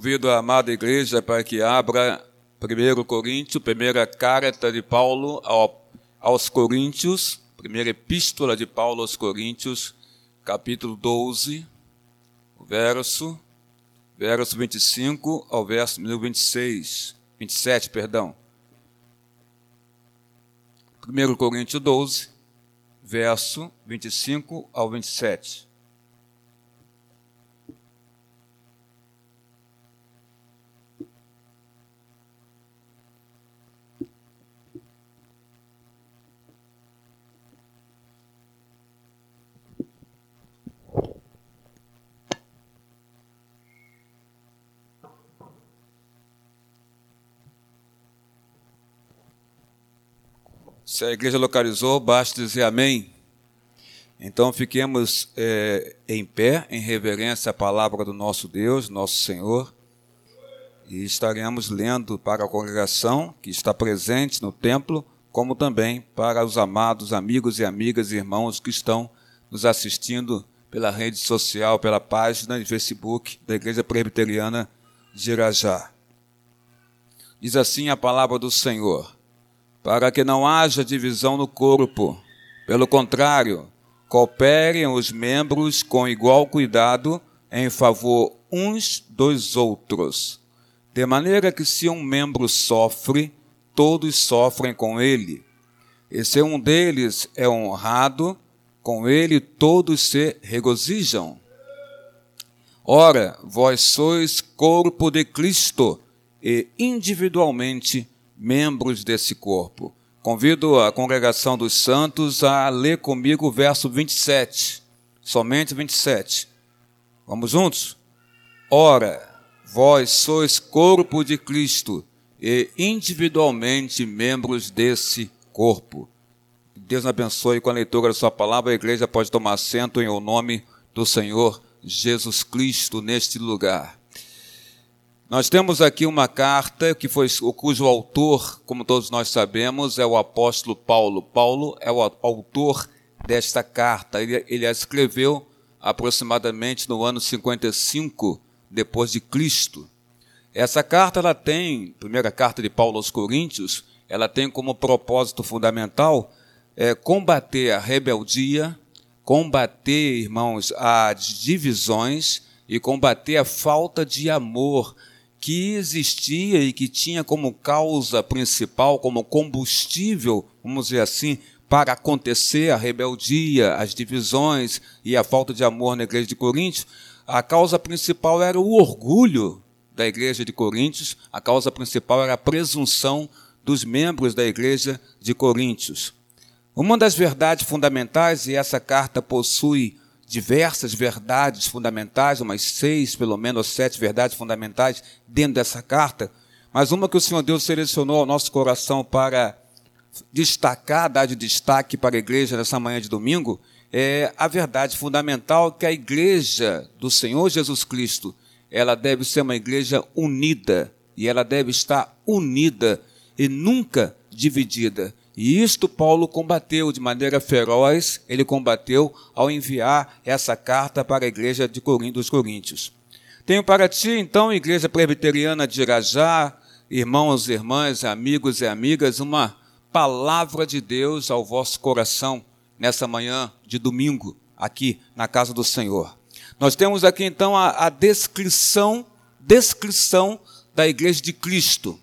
Convido a amada igreja para que abra 1 Coríntios, primeira carta de Paulo aos Coríntios, primeira epístola de Paulo aos Coríntios, capítulo 12, verso, verso 25 ao verso 26, 27, perdão. 1 Coríntios 12, verso 25 ao 27. Se a igreja localizou, basta dizer amém. Então fiquemos é, em pé, em reverência à palavra do nosso Deus, nosso Senhor, e estaremos lendo para a congregação que está presente no templo, como também para os amados amigos e amigas e irmãos que estão nos assistindo pela rede social, pela página de Facebook da Igreja Presbiteriana de Irajá. Diz assim a palavra do Senhor para que não haja divisão no corpo. Pelo contrário, cooperem os membros com igual cuidado em favor uns dos outros. De maneira que, se um membro sofre, todos sofrem com ele. E se um deles é honrado, com ele todos se regozijam. Ora, vós sois corpo de Cristo e individualmente membros desse corpo. Convido a congregação dos santos a ler comigo o verso 27, somente 27. Vamos juntos? Ora, vós sois corpo de Cristo e individualmente membros desse corpo. Deus abençoe com a leitura da sua palavra. A igreja pode tomar assento em o nome do Senhor Jesus Cristo neste lugar. Nós temos aqui uma carta que foi cujo autor, como todos nós sabemos, é o apóstolo Paulo. Paulo é o autor desta carta. Ele, ele a escreveu aproximadamente no ano 55 depois de Cristo. Essa carta ela tem, primeira carta de Paulo aos Coríntios, ela tem como propósito fundamental é, combater a rebeldia, combater, irmãos, as divisões e combater a falta de amor que existia e que tinha como causa principal, como combustível, vamos dizer assim, para acontecer a rebeldia, as divisões e a falta de amor na igreja de Coríntios, a causa principal era o orgulho da igreja de Coríntios, a causa principal era a presunção dos membros da igreja de Coríntios. Uma das verdades fundamentais, e essa carta possui diversas verdades fundamentais, umas seis, pelo menos sete verdades fundamentais dentro dessa carta, mas uma que o Senhor Deus selecionou ao nosso coração para destacar, dar de destaque para a igreja nessa manhã de domingo, é a verdade fundamental que a igreja do Senhor Jesus Cristo, ela deve ser uma igreja unida, e ela deve estar unida e nunca dividida. E isto Paulo combateu de maneira feroz, ele combateu ao enviar essa carta para a igreja de Corinto, dos Coríntios. Tenho para ti, então, igreja presbiteriana de Irajá, irmãos irmãs, amigos e amigas, uma palavra de Deus ao vosso coração nessa manhã de domingo, aqui na casa do Senhor. Nós temos aqui então a, a descrição, descrição da igreja de Cristo.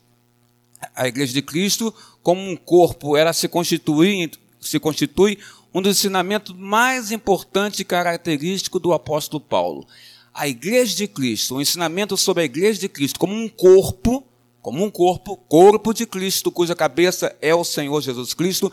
A igreja de Cristo como um corpo, ela se constitui, se constitui um dos ensinamentos mais importantes e característicos do apóstolo Paulo. A igreja de Cristo, o ensinamento sobre a igreja de Cristo como um corpo, como um corpo, corpo de Cristo, cuja cabeça é o Senhor Jesus Cristo,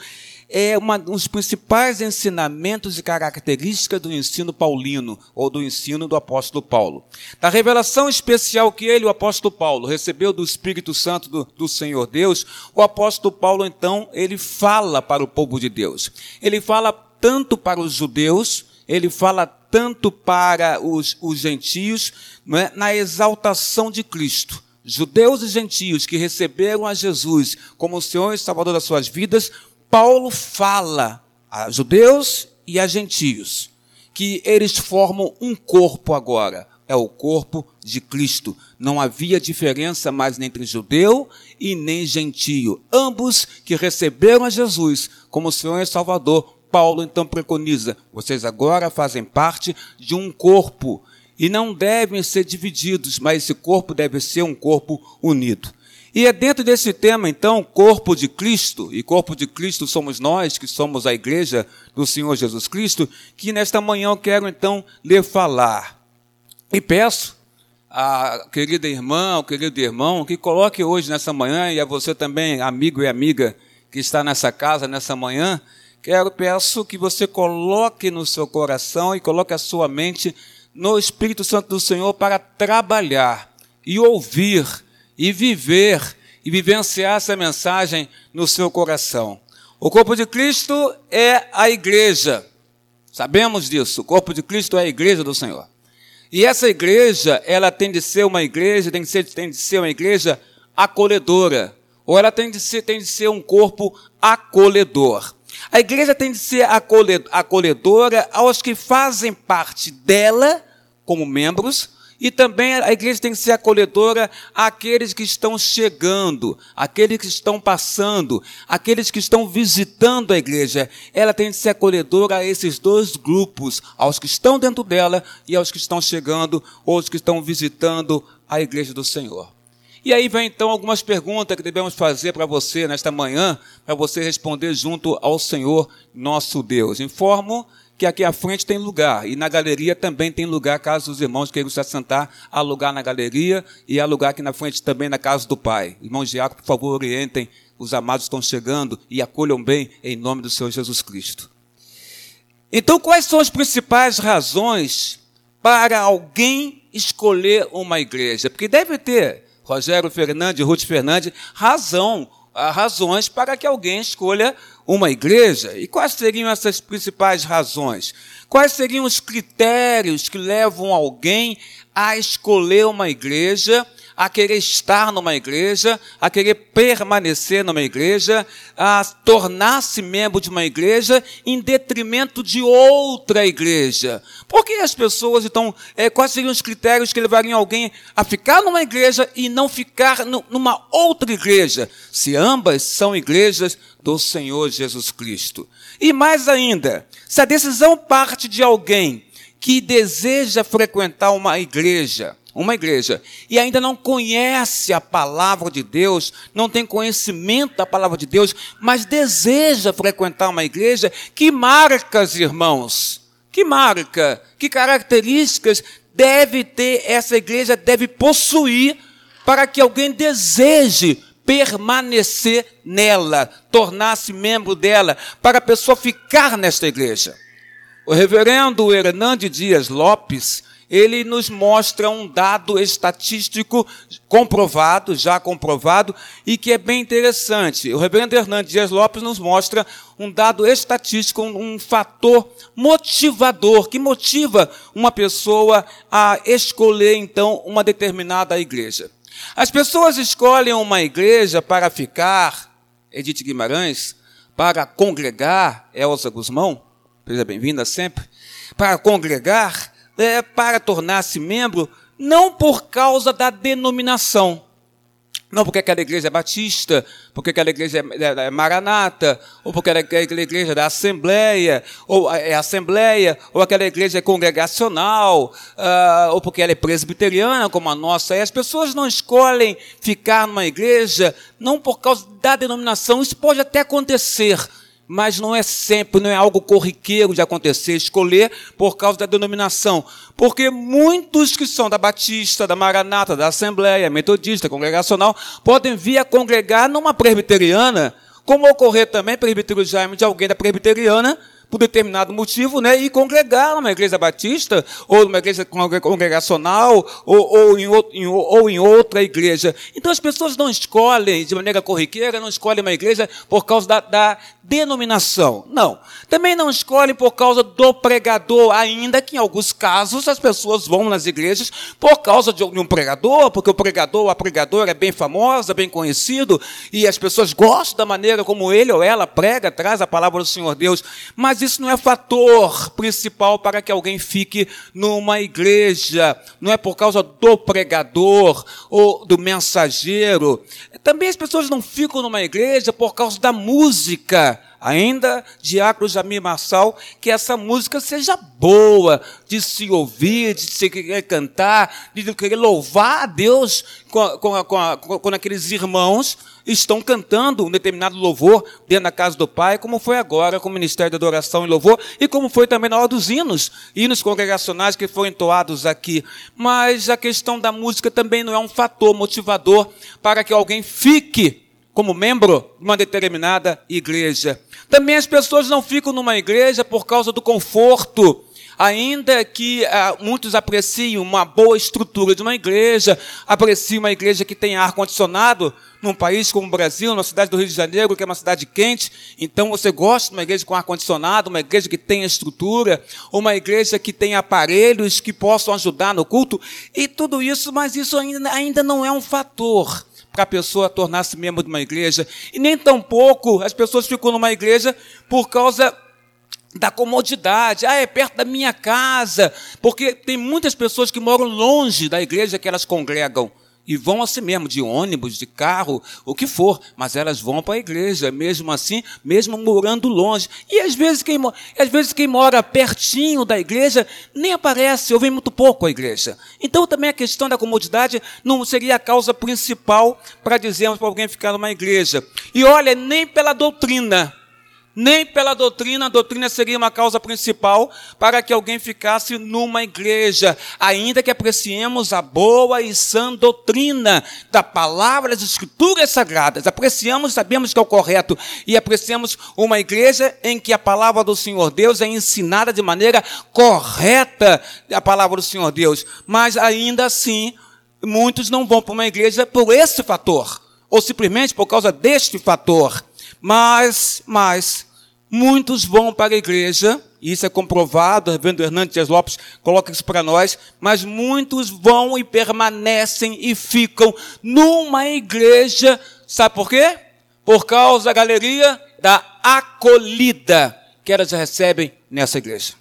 é uma, um dos principais ensinamentos e características do ensino paulino, ou do ensino do apóstolo Paulo. Da revelação especial que ele, o apóstolo Paulo, recebeu do Espírito Santo do, do Senhor Deus, o apóstolo Paulo, então, ele fala para o povo de Deus. Ele fala tanto para os judeus, ele fala tanto para os, os gentios, é? na exaltação de Cristo judeus e gentios que receberam a Jesus como o Senhor e Salvador das suas vidas, Paulo fala a judeus e a gentios que eles formam um corpo agora, é o corpo de Cristo. Não havia diferença mais entre judeu e nem gentio. Ambos que receberam a Jesus como Senhor e Salvador. Paulo então preconiza: vocês agora fazem parte de um corpo e não devem ser divididos, mas esse corpo deve ser um corpo unido. E é dentro desse tema, então, corpo de Cristo, e corpo de Cristo somos nós, que somos a igreja do Senhor Jesus Cristo, que nesta manhã eu quero então lhe falar. E peço à querida irmã, ao querido irmão, que coloque hoje nessa manhã, e a você também, amigo e amiga que está nessa casa nessa manhã, quero, peço que você coloque no seu coração e coloque a sua mente no Espírito Santo do Senhor para trabalhar e ouvir e viver e vivenciar essa mensagem no seu coração. O corpo de Cristo é a igreja. Sabemos disso. O corpo de Cristo é a igreja do Senhor. E essa igreja, ela tem de ser uma igreja, tem de ser, tem de ser uma igreja acolhedora. Ou ela tem de ser, tem de ser um corpo acolhedor. A igreja tem de ser acolhedora aos que fazem parte dela, como membros, e também a igreja tem que ser acolhedora àqueles que estão chegando, àqueles que estão passando, àqueles que estão visitando a igreja. Ela tem que ser acolhedora a esses dois grupos, aos que estão dentro dela e aos que estão chegando, ou aos que estão visitando a igreja do Senhor. E aí vem então algumas perguntas que devemos fazer para você nesta manhã, para você responder junto ao Senhor nosso Deus. Informo que aqui à frente tem lugar e na galeria também tem lugar, caso os irmãos queiram se assentar, há lugar na galeria e há lugar aqui na frente também na casa do Pai. Irmãos Diácono, por favor, orientem, os amados estão chegando e acolham bem em nome do Senhor Jesus Cristo. Então, quais são as principais razões para alguém escolher uma igreja? Porque deve ter, Rogério Fernandes, Ruth Fernandes, razão, razões para que alguém escolha uma igreja? E quais seriam essas principais razões? Quais seriam os critérios que levam alguém a escolher uma igreja a querer estar numa igreja, a querer permanecer numa igreja, a tornar-se membro de uma igreja em detrimento de outra igreja. Por que as pessoas, então, é, quais seriam os critérios que levariam alguém a ficar numa igreja e não ficar numa outra igreja, se ambas são igrejas do Senhor Jesus Cristo? E mais ainda, se a decisão parte de alguém que deseja frequentar uma igreja, uma igreja, e ainda não conhece a palavra de Deus, não tem conhecimento da palavra de Deus, mas deseja frequentar uma igreja, que marcas, irmãos? Que marca? Que características deve ter essa igreja, deve possuir, para que alguém deseje permanecer nela, tornar-se membro dela, para a pessoa ficar nesta igreja? O reverendo Hernande Dias Lopes, ele nos mostra um dado estatístico comprovado, já comprovado, e que é bem interessante. O reverendo Hernandes Dias Lopes nos mostra um dado estatístico, um, um fator motivador, que motiva uma pessoa a escolher, então, uma determinada igreja. As pessoas escolhem uma igreja para ficar, Edith Guimarães, para congregar, Elza Guzmão, seja bem-vinda sempre, para congregar, é, para tornar-se membro, não por causa da denominação. Não porque aquela igreja é batista, porque aquela igreja é, é, é maranata, ou porque aquela igreja é da assembleia, ou é assembleia, ou aquela igreja é congregacional, uh, ou porque ela é presbiteriana, como a nossa é. As pessoas não escolhem ficar numa igreja não por causa da denominação. Isso pode até acontecer, mas não é sempre, não é algo corriqueiro de acontecer, escolher por causa da denominação. Porque muitos que são da Batista, da Maranata, da Assembleia, Metodista, Congregacional, podem vir a congregar numa presbiteriana, como ocorrer também, presbítero Jaime, de alguém da presbiteriana, por determinado motivo, né, e congregar numa igreja batista, ou numa igreja congregacional, ou, ou, em, em, ou em outra igreja. Então as pessoas não escolhem de maneira corriqueira, não escolhem uma igreja por causa da, da denominação. Não. Também não escolhem por causa do pregador, ainda que em alguns casos as pessoas vão nas igrejas por causa de um pregador, porque o pregador, a pregadora é bem famosa, bem conhecido, e as pessoas gostam da maneira como ele ou ela prega, traz a palavra do Senhor Deus. Mas isso não é fator principal para que alguém fique numa igreja. Não é por causa do pregador ou do mensageiro. Também as pessoas não ficam numa igreja por causa da música ainda Diácono Jamir Marçal, que essa música seja boa, de se ouvir, de se querer cantar, de querer louvar a Deus quando aqueles irmãos estão cantando um determinado louvor dentro da casa do Pai, como foi agora com o Ministério da Adoração e Louvor, e como foi também na hora dos hinos, hinos congregacionais que foram entoados aqui. Mas a questão da música também não é um fator motivador para que alguém fique como membro de uma determinada igreja. Também as pessoas não ficam numa igreja por causa do conforto. Ainda que ah, muitos apreciem uma boa estrutura de uma igreja, apreciem uma igreja que tem ar-condicionado, num país como o Brasil, na cidade do Rio de Janeiro, que é uma cidade quente, então você gosta de uma igreja com ar-condicionado, uma igreja que tenha estrutura, uma igreja que tenha aparelhos que possam ajudar no culto, e tudo isso, mas isso ainda, ainda não é um fator para a pessoa tornar-se membro de uma igreja. E nem tampouco as pessoas ficam numa igreja por causa da comodidade. Ah, é perto da minha casa. Porque tem muitas pessoas que moram longe da igreja que elas congregam. E vão assim mesmo, de ônibus, de carro, o que for, mas elas vão para a igreja, mesmo assim, mesmo morando longe. E às vezes, quem, às vezes quem mora pertinho da igreja nem aparece, ou vem muito pouco à igreja. Então também a questão da comodidade não seria a causa principal para dizermos para alguém ficar numa igreja. E olha, nem pela doutrina nem pela doutrina, a doutrina seria uma causa principal para que alguém ficasse numa igreja, ainda que apreciemos a boa e sã doutrina da palavra das escrituras sagradas, apreciamos, sabemos que é o correto, e apreciamos uma igreja em que a palavra do Senhor Deus é ensinada de maneira correta, a palavra do Senhor Deus, mas ainda assim, muitos não vão para uma igreja por esse fator, ou simplesmente por causa deste fator. Mas, mas, muitos vão para a igreja, e isso é comprovado, o Hernandes Dias Lopes coloca isso para nós, mas muitos vão e permanecem e ficam numa igreja, sabe por quê? Por causa da galeria da acolhida que elas recebem nessa igreja.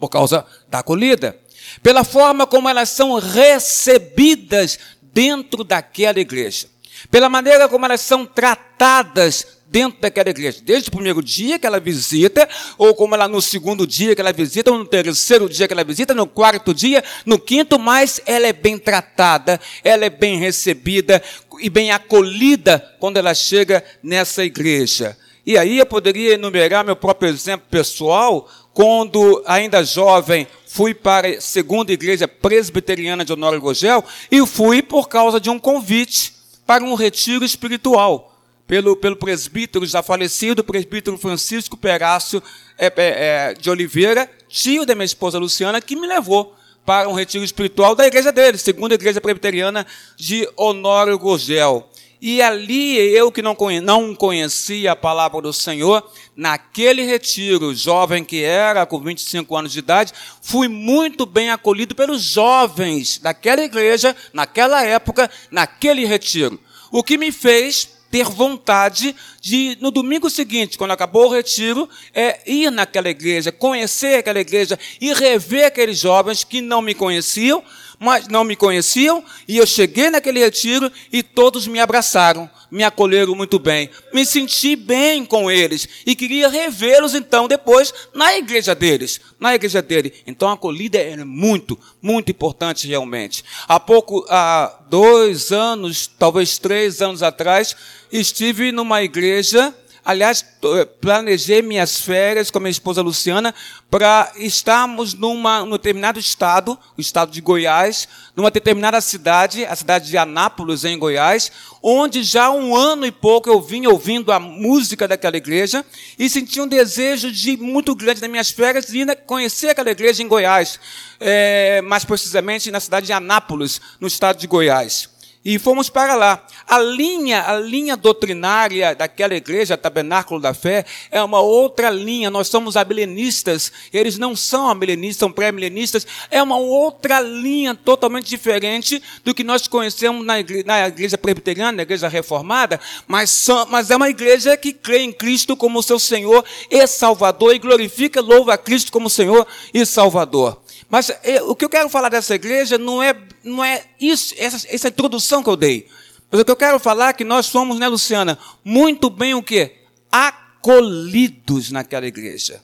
Por causa da acolhida. Pela forma como elas são recebidas dentro daquela igreja pela maneira como elas são tratadas dentro daquela igreja, desde o primeiro dia que ela visita, ou como ela no segundo dia que ela visita, ou no terceiro dia que ela visita, no quarto dia, no quinto, mas ela é bem tratada, ela é bem recebida e bem acolhida quando ela chega nessa igreja. E aí eu poderia enumerar meu próprio exemplo pessoal, quando ainda jovem fui para a segunda igreja presbiteriana de Honório Gogel e fui por causa de um convite para um retiro espiritual pelo, pelo presbítero já falecido, presbítero Francisco Perácio é, é, é, de Oliveira, tio da minha esposa Luciana, que me levou para um retiro espiritual da igreja dele, segunda igreja presbiteriana de Honório Gurgel. E ali eu que não, não conhecia a palavra do Senhor, naquele retiro, jovem que era, com 25 anos de idade, fui muito bem acolhido pelos jovens daquela igreja, naquela época, naquele retiro. O que me fez ter vontade de, no domingo seguinte, quando acabou o retiro, é ir naquela igreja, conhecer aquela igreja e rever aqueles jovens que não me conheciam, mas não me conheciam, e eu cheguei naquele retiro e todos me abraçaram, me acolheram muito bem. Me senti bem com eles e queria revê-los então depois na igreja deles, na igreja dele. Então a acolhida é muito, muito importante realmente. Há pouco, há dois anos, talvez três anos atrás, estive numa igreja Aliás, eh, planejei minhas férias com a minha esposa Luciana para estarmos numa, num determinado estado, o estado de Goiás, numa determinada cidade, a cidade de Anápolis, em Goiás, onde já há um ano e pouco eu vinha ouvindo a música daquela igreja e senti um desejo de muito grande nas minhas férias de ir conhecer aquela igreja em Goiás, é, mais precisamente na cidade de Anápolis, no estado de Goiás. E fomos para lá. A linha, a linha doutrinária daquela igreja, Tabernáculo da Fé, é uma outra linha. Nós somos amilenistas, eles não são amilenistas, são pré-milenistas. É uma outra linha totalmente diferente do que nós conhecemos na igreja, na igreja presbiteriana, na igreja reformada, mas, são, mas é uma igreja que crê em Cristo como seu Senhor e Salvador e glorifica, louva a Cristo como Senhor e Salvador. Mas é, o que eu quero falar dessa igreja não é, não é isso, essa, essa introdução que eu dei. Mas o que eu quero falar é que nós somos, né, Luciana, muito bem o quê? Acolhidos naquela igreja.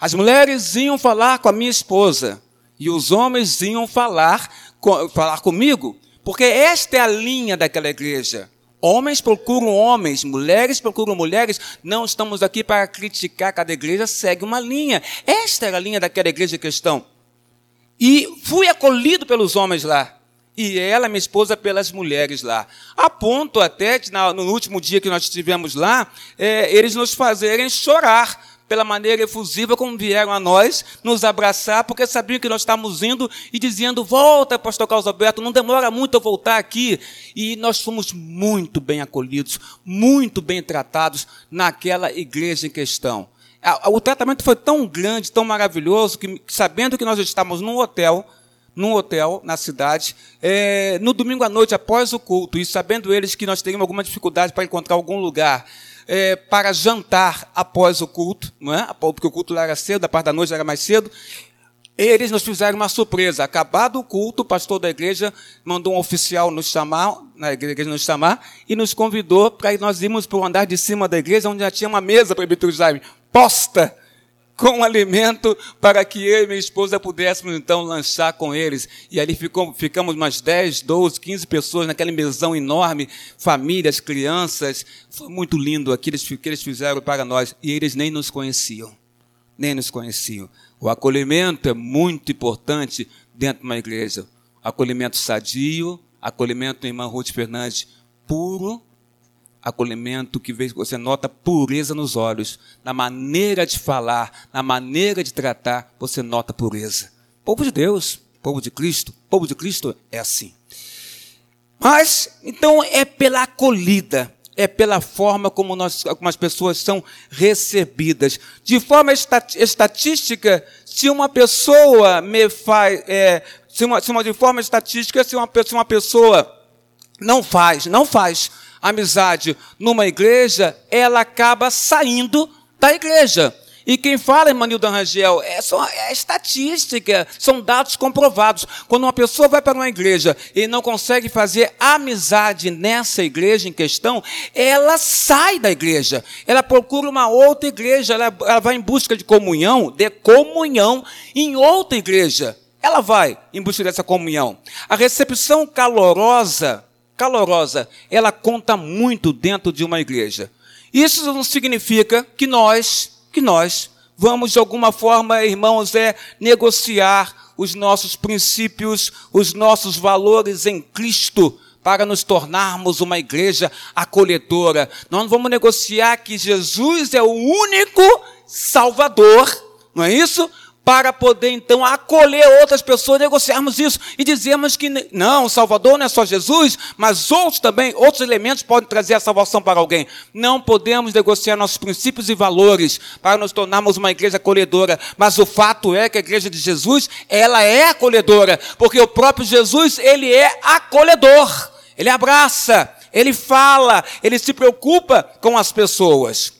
As mulheres iam falar com a minha esposa e os homens iam falar, com, falar comigo, porque esta é a linha daquela igreja. Homens procuram homens, mulheres procuram mulheres. Não estamos aqui para criticar cada igreja, segue uma linha. Esta era a linha daquela igreja questão. E fui acolhido pelos homens lá. E ela, minha esposa, pelas mulheres lá. A ponto até, de, no último dia que nós estivemos lá, é, eles nos fazerem chorar pela maneira efusiva como vieram a nós, nos abraçar, porque sabiam que nós estávamos indo e dizendo, volta, pastor Carlos Alberto, não demora muito a voltar aqui. E nós fomos muito bem acolhidos, muito bem tratados naquela igreja em questão. O tratamento foi tão grande, tão maravilhoso, que sabendo que nós estávamos num hotel, num hotel na cidade, é, no domingo à noite, após o culto, e sabendo eles que nós teríamos alguma dificuldade para encontrar algum lugar é, para jantar após o culto, não é? porque o culto lá era cedo, a parte da noite era mais cedo, eles nos fizeram uma surpresa. Acabado o culto, o pastor da igreja mandou um oficial nos chamar, na igreja nos chamar, e nos convidou para nós irmos para o andar de cima da igreja, onde já tinha uma mesa para o Jaime, posta com alimento para que eu e minha esposa pudéssemos então lanchar com eles. E ali ficou, ficamos umas 10, 12, 15 pessoas naquela mesão enorme, famílias, crianças. Foi muito lindo aquilo que eles fizeram para nós. E eles nem nos conheciam. Nem nos conheciam. O acolhimento é muito importante dentro de uma igreja. Acolhimento sadio, acolhimento, irmã Ruth Fernandes, puro acolhimento que você nota pureza nos olhos, na maneira de falar, na maneira de tratar, você nota pureza. Povo de Deus, povo de Cristo, povo de Cristo é assim. Mas, então, é pela acolhida, é pela forma como, nós, como as pessoas são recebidas. De forma estatística, se uma pessoa me faz, é, se uma, se uma, de forma estatística, se uma, se uma pessoa não faz, não faz amizade numa igreja, ela acaba saindo da igreja. E quem fala, Emanildo Rangel, é, só, é estatística, são dados comprovados. Quando uma pessoa vai para uma igreja e não consegue fazer amizade nessa igreja em questão, ela sai da igreja. Ela procura uma outra igreja, ela, ela vai em busca de comunhão, de comunhão em outra igreja. Ela vai em busca dessa comunhão. A recepção calorosa calorosa, ela conta muito dentro de uma igreja. Isso não significa que nós, que nós vamos de alguma forma, irmãos, é negociar os nossos princípios, os nossos valores em Cristo para nos tornarmos uma igreja acolhedora. Nós não vamos negociar que Jesus é o único Salvador, não é isso? Para poder então acolher outras pessoas, negociarmos isso e dizermos que não, o Salvador não é só Jesus, mas outros também, outros elementos podem trazer a salvação para alguém. Não podemos negociar nossos princípios e valores para nos tornarmos uma igreja acolhedora, mas o fato é que a igreja de Jesus, ela é acolhedora, porque o próprio Jesus, ele é acolhedor. Ele abraça, ele fala, ele se preocupa com as pessoas.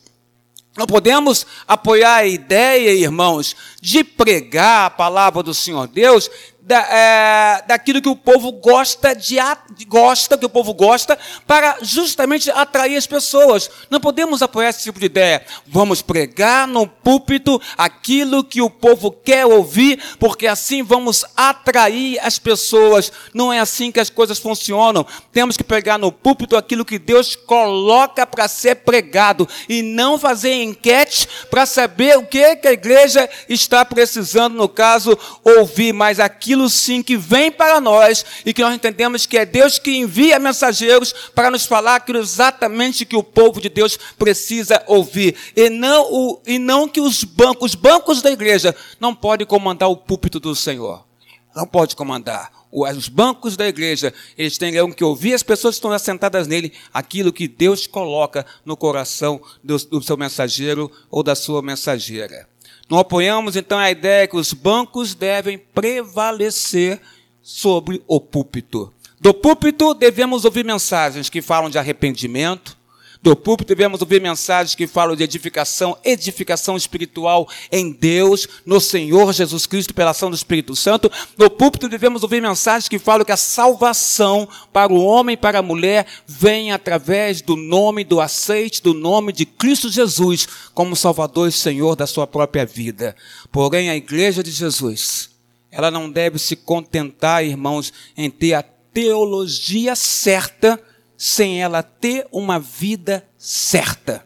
Não podemos apoiar a ideia, irmãos, de pregar a palavra do Senhor Deus da, é, daquilo que o povo gosta de gosta, que o povo gosta, para justamente atrair as pessoas. Não podemos apoiar esse tipo de ideia. Vamos pregar no púlpito aquilo que o povo quer ouvir, porque assim vamos atrair as pessoas. Não é assim que as coisas funcionam. Temos que pregar no púlpito aquilo que Deus coloca para ser pregado e não fazer enquete para saber o que, que a igreja está precisando, no caso, ouvir, mas aquilo aquilo sim que vem para nós e que nós entendemos que é Deus que envia mensageiros para nos falar aquilo exatamente que o povo de Deus precisa ouvir. E não, o, e não que os bancos, os bancos da igreja não podem comandar o púlpito do Senhor. Não pode comandar. os bancos da igreja, eles têm que ouvir as pessoas que estão assentadas nele, aquilo que Deus coloca no coração do, do seu mensageiro ou da sua mensageira. Não apoiamos então a ideia que os bancos devem prevalecer sobre o púlpito. Do púlpito devemos ouvir mensagens que falam de arrependimento, do púlpito devemos ouvir mensagens que falam de edificação, edificação espiritual em Deus, no Senhor Jesus Cristo, pela ação do Espírito Santo. No púlpito devemos ouvir mensagens que falam que a salvação para o homem e para a mulher vem através do nome, do aceite, do nome de Cristo Jesus como Salvador e Senhor da sua própria vida. Porém, a igreja de Jesus, ela não deve se contentar, irmãos, em ter a teologia certa sem ela ter uma vida certa.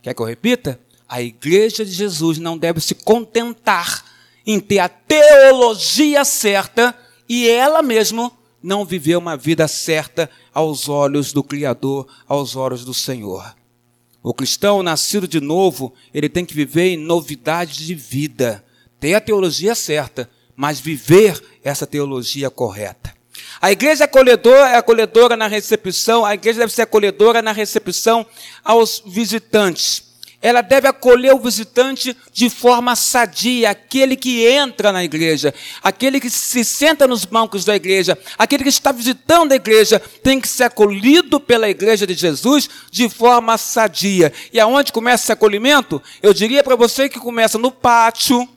Quer que eu repita? A igreja de Jesus não deve se contentar em ter a teologia certa e ela mesma não viver uma vida certa aos olhos do Criador, aos olhos do Senhor. O cristão nascido de novo, ele tem que viver em novidade de vida, ter a teologia certa, mas viver essa teologia correta. A igreja acolhedora é acolhedora na recepção, a igreja deve ser acolhedora na recepção aos visitantes. Ela deve acolher o visitante de forma sadia, aquele que entra na igreja, aquele que se senta nos bancos da igreja, aquele que está visitando a igreja, tem que ser acolhido pela igreja de Jesus de forma sadia. E aonde começa esse acolhimento? Eu diria para você que começa no pátio,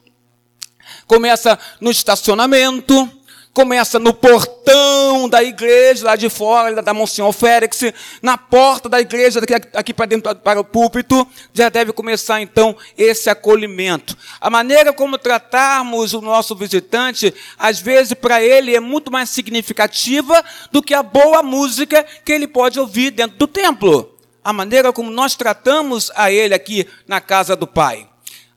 começa no estacionamento, começa no portão da igreja, lá de fora, da Monsenhor Félix, na porta da igreja, daqui, aqui para dentro, para o púlpito, já deve começar então esse acolhimento. A maneira como tratarmos o nosso visitante, às vezes para ele é muito mais significativa do que a boa música que ele pode ouvir dentro do templo. A maneira como nós tratamos a ele aqui na casa do Pai.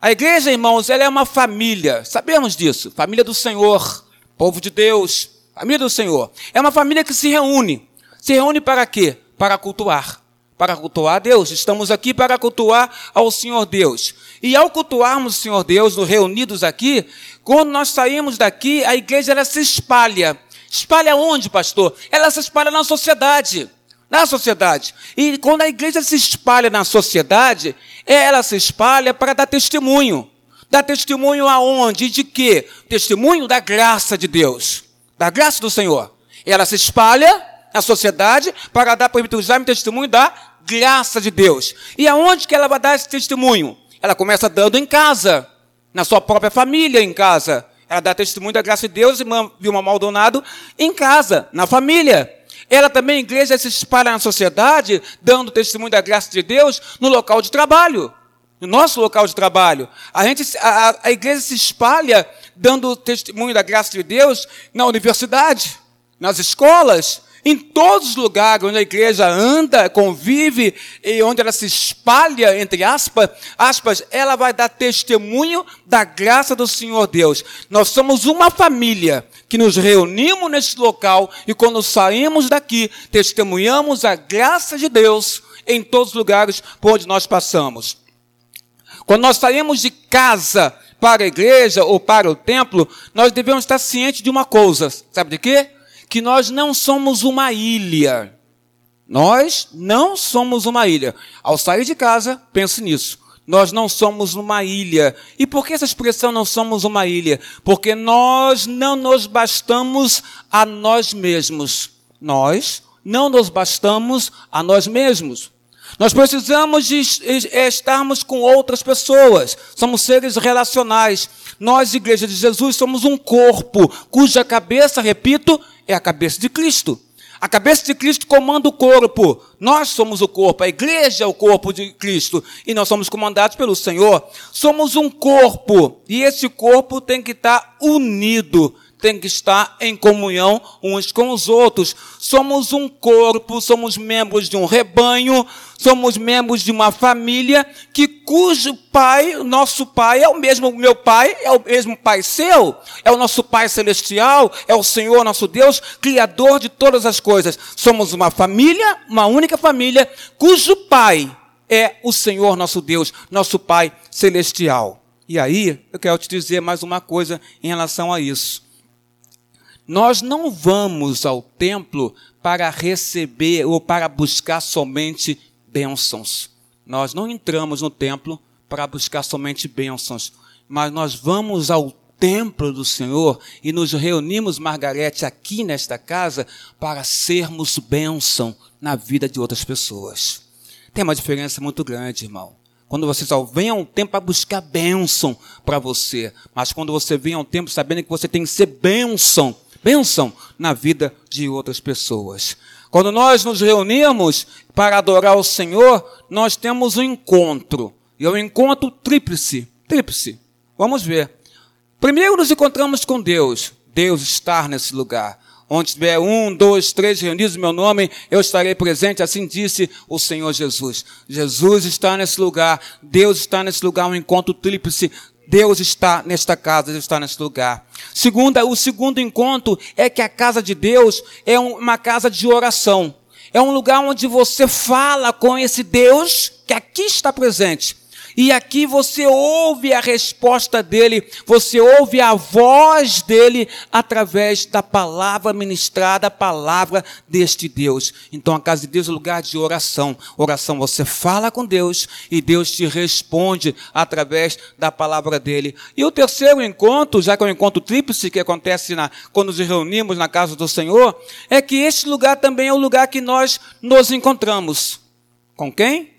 A igreja, irmãos, ela é uma família, sabemos disso, família do Senhor povo de Deus, família do Senhor. É uma família que se reúne. Se reúne para quê? Para cultuar. Para cultuar a Deus. Estamos aqui para cultuar ao Senhor Deus. E ao cultuarmos o Senhor Deus, reunidos aqui, quando nós saímos daqui, a igreja ela se espalha. Espalha onde, pastor? Ela se espalha na sociedade. Na sociedade. E quando a igreja se espalha na sociedade, ela se espalha para dar testemunho. Dá testemunho aonde? De quê? Testemunho da graça de Deus, da graça do Senhor. Ela se espalha na sociedade para dar para o testemunho da graça de Deus. E aonde que ela vai dar esse testemunho? Ela começa dando em casa, na sua própria família em casa. Ela dá testemunho da graça de Deus, irmã Vilma Maldonado, em casa, na família. Ela também, igreja, se espalha na sociedade, dando testemunho da graça de Deus no local de trabalho no nosso local de trabalho. A, gente, a, a igreja se espalha dando testemunho da graça de Deus na universidade, nas escolas, em todos os lugares onde a igreja anda, convive e onde ela se espalha, entre aspas, aspas, ela vai dar testemunho da graça do Senhor Deus. Nós somos uma família que nos reunimos neste local e quando saímos daqui, testemunhamos a graça de Deus em todos os lugares por onde nós passamos. Quando nós saímos de casa para a igreja ou para o templo, nós devemos estar cientes de uma coisa. Sabe de quê? Que nós não somos uma ilha. Nós não somos uma ilha. Ao sair de casa, pense nisso. Nós não somos uma ilha. E por que essa expressão não somos uma ilha? Porque nós não nos bastamos a nós mesmos. Nós não nos bastamos a nós mesmos. Nós precisamos de estarmos com outras pessoas. Somos seres relacionais. Nós, Igreja de Jesus, somos um corpo cuja cabeça, repito, é a cabeça de Cristo. A cabeça de Cristo comanda o corpo. Nós somos o corpo. A igreja é o corpo de Cristo. E nós somos comandados pelo Senhor. Somos um corpo. E esse corpo tem que estar unido tem que estar em comunhão uns com os outros. Somos um corpo, somos membros de um rebanho, somos membros de uma família que cujo pai, nosso pai é o mesmo meu pai, é o mesmo pai seu, é o nosso pai celestial, é o Senhor nosso Deus, criador de todas as coisas. Somos uma família, uma única família, cujo pai é o Senhor nosso Deus, nosso pai celestial. E aí, eu quero te dizer mais uma coisa em relação a isso. Nós não vamos ao templo para receber ou para buscar somente bênçãos. Nós não entramos no templo para buscar somente bênçãos, mas nós vamos ao templo do Senhor e nos reunimos, Margarete, aqui nesta casa para sermos bênção na vida de outras pessoas. Tem uma diferença muito grande, irmão. Quando você só vem a um tempo para buscar bênção para você, mas quando você vem a um tempo sabendo que você tem que ser bênção, bênção na vida de outras pessoas. Quando nós nos reunimos para adorar o Senhor, nós temos um encontro. E é um encontro tríplice. Tríplice. Vamos ver. Primeiro nos encontramos com Deus. Deus está nesse lugar. Onde tiver um, dois, três reunidos em meu nome, eu estarei presente. Assim disse o Senhor Jesus. Jesus está nesse lugar. Deus está nesse lugar. Um encontro tríplice. Deus está nesta casa, Deus está nesse lugar. Segunda, o segundo encontro é que a casa de Deus é uma casa de oração. É um lugar onde você fala com esse Deus que aqui está presente. E aqui você ouve a resposta dele, você ouve a voz dele através da palavra ministrada, a palavra deste Deus. Então a casa de Deus é lugar de oração. Oração, você fala com Deus e Deus te responde através da palavra dele. E o terceiro encontro, já que é o um encontro tríplice que acontece na, quando nos reunimos na casa do Senhor, é que este lugar também é o lugar que nós nos encontramos. Com quem?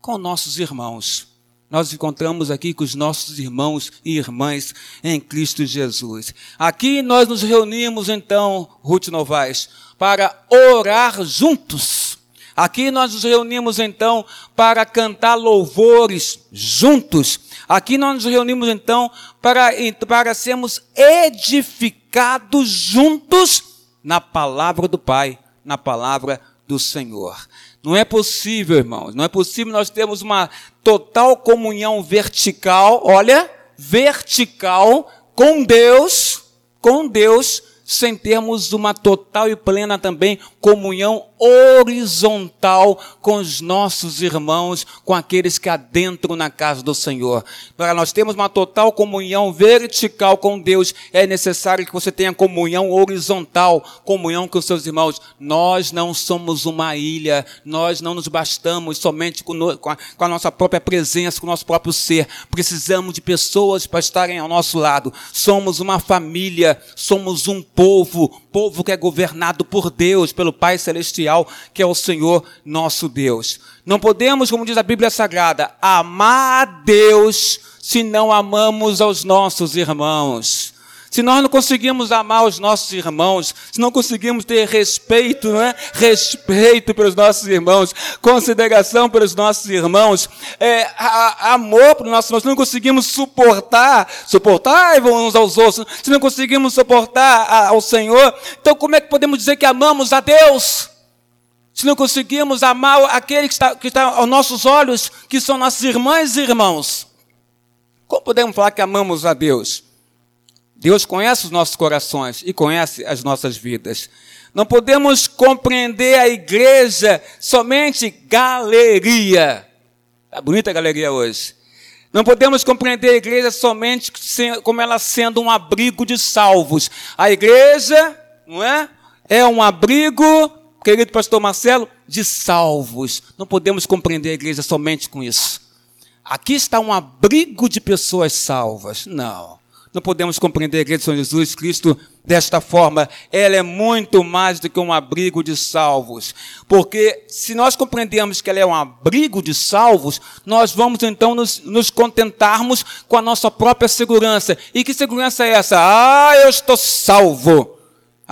Com nossos irmãos nós encontramos aqui com os nossos irmãos e irmãs em Cristo Jesus. Aqui nós nos reunimos então, Ruth Novaes, para orar juntos. Aqui nós nos reunimos então para cantar louvores juntos. Aqui nós nos reunimos então para, para sermos edificados juntos na palavra do Pai, na palavra do Senhor. Não é possível, irmãos, não é possível nós termos uma total comunhão vertical, olha, vertical com Deus, com Deus, sem termos uma total e plena também comunhão horizontal com os nossos irmãos, com aqueles que adentram na casa do Senhor. Para nós termos uma total comunhão vertical com Deus, é necessário que você tenha comunhão horizontal, comunhão com seus irmãos. Nós não somos uma ilha, nós não nos bastamos somente com, a, com a nossa própria presença, com o nosso próprio ser. Precisamos de pessoas para estarem ao nosso lado. Somos uma família, somos um povo, povo que é governado por Deus, pelo Pai Celestial, que é o Senhor nosso Deus. Não podemos, como diz a Bíblia Sagrada, amar a Deus se não amamos aos nossos irmãos. Se nós não conseguimos amar os nossos irmãos, se não conseguimos ter respeito, não é? Respeito pelos nossos irmãos, consideração pelos nossos irmãos, é, a, amor pelos nossos irmãos, se não conseguimos suportar, suportar uns aos outros, se não conseguimos suportar ao Senhor, então como é que podemos dizer que amamos a Deus? Se não conseguimos amar aquele que está, que está aos nossos olhos, que são nossas irmãs e irmãos, como podemos falar que amamos a Deus? Deus conhece os nossos corações e conhece as nossas vidas. Não podemos compreender a igreja somente galeria. Está bonita a galeria hoje. Não podemos compreender a igreja somente como ela sendo um abrigo de salvos. A igreja, não é? É um abrigo, querido pastor Marcelo, de salvos. Não podemos compreender a igreja somente com isso. Aqui está um abrigo de pessoas salvas. Não. Não podemos compreender a igreja de São Jesus Cristo desta forma. Ela é muito mais do que um abrigo de salvos. Porque se nós compreendemos que ela é um abrigo de salvos, nós vamos então nos, nos contentarmos com a nossa própria segurança. E que segurança é essa? Ah, eu estou salvo.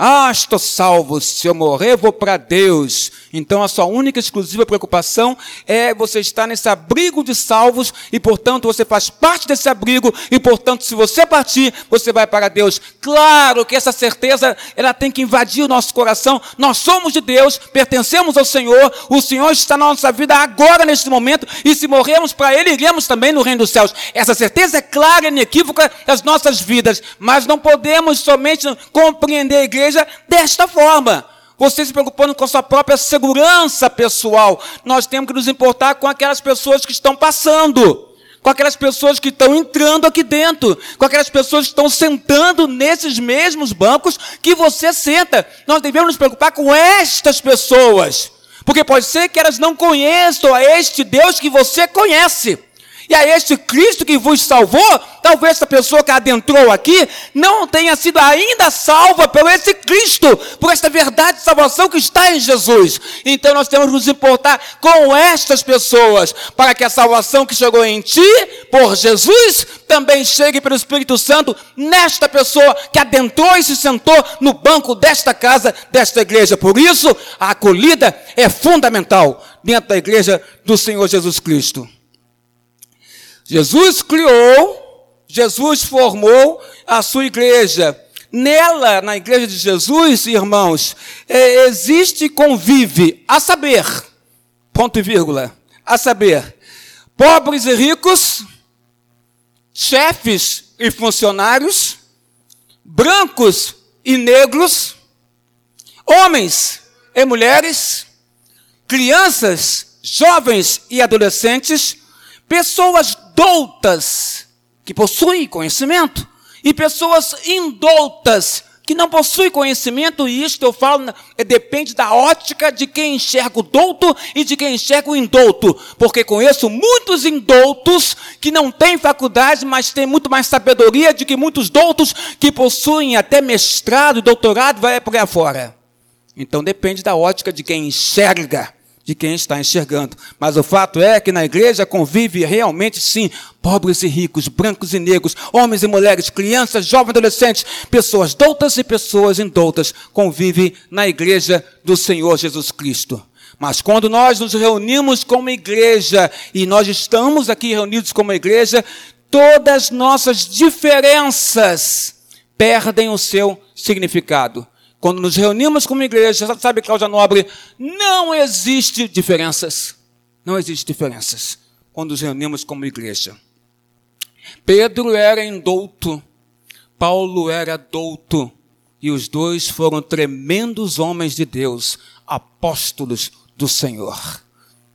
Ah, estou salvo. Se eu morrer, vou para Deus. Então a sua única exclusiva preocupação é você estar nesse abrigo de salvos e, portanto, você faz parte desse abrigo e, portanto, se você partir, você vai para Deus. Claro que essa certeza ela tem que invadir o nosso coração. Nós somos de Deus, pertencemos ao Senhor. O Senhor está na nossa vida agora neste momento e se morrermos para Ele, iremos também no reino dos céus. Essa certeza é clara e inequívoca das nossas vidas, mas não podemos somente compreender a igreja igreja desta forma. Você se preocupando com a sua própria segurança pessoal. Nós temos que nos importar com aquelas pessoas que estão passando. com aquelas pessoas que estão entrando aqui dentro, com aquelas pessoas que estão sentando nesses mesmos bancos que você senta. Nós devemos nos preocupar com estas pessoas, porque pode ser que elas não conheçam a este Deus que você conhece. E a este Cristo que vos salvou, talvez essa pessoa que adentrou aqui não tenha sido ainda salva pelo esse Cristo, por esta verdade de salvação que está em Jesus. Então nós temos que nos importar com estas pessoas, para que a salvação que chegou em ti, por Jesus, também chegue pelo Espírito Santo nesta pessoa que adentrou e se sentou no banco desta casa, desta igreja. Por isso, a acolhida é fundamental dentro da igreja do Senhor Jesus Cristo. Jesus criou, Jesus formou a sua igreja. Nela, na igreja de Jesus, irmãos, é, existe e convive, a saber, ponto e vírgula, a saber, pobres e ricos, chefes e funcionários, brancos e negros, homens e mulheres, crianças, jovens e adolescentes, pessoas doutas, que possuem conhecimento, e pessoas indoutas, que não possuem conhecimento, e isto eu falo, é, depende da ótica de quem enxerga o douto e de quem enxerga o indouto, porque conheço muitos indoutos que não têm faculdade, mas têm muito mais sabedoria do que muitos doutos que possuem até mestrado doutorado, vai por aí fora. Então depende da ótica de quem enxerga de quem está enxergando. Mas o fato é que na igreja convive realmente sim pobres e ricos, brancos e negros, homens e mulheres, crianças, jovens adolescentes, pessoas doutas e pessoas indoutas convivem na igreja do Senhor Jesus Cristo. Mas quando nós nos reunimos como igreja, e nós estamos aqui reunidos como igreja, todas nossas diferenças perdem o seu significado. Quando nos reunimos como igreja, sabe, Cláudia Nobre, não existe diferenças. Não existe diferenças quando nos reunimos como igreja. Pedro era indouto, Paulo era douto, e os dois foram tremendos homens de Deus, apóstolos do Senhor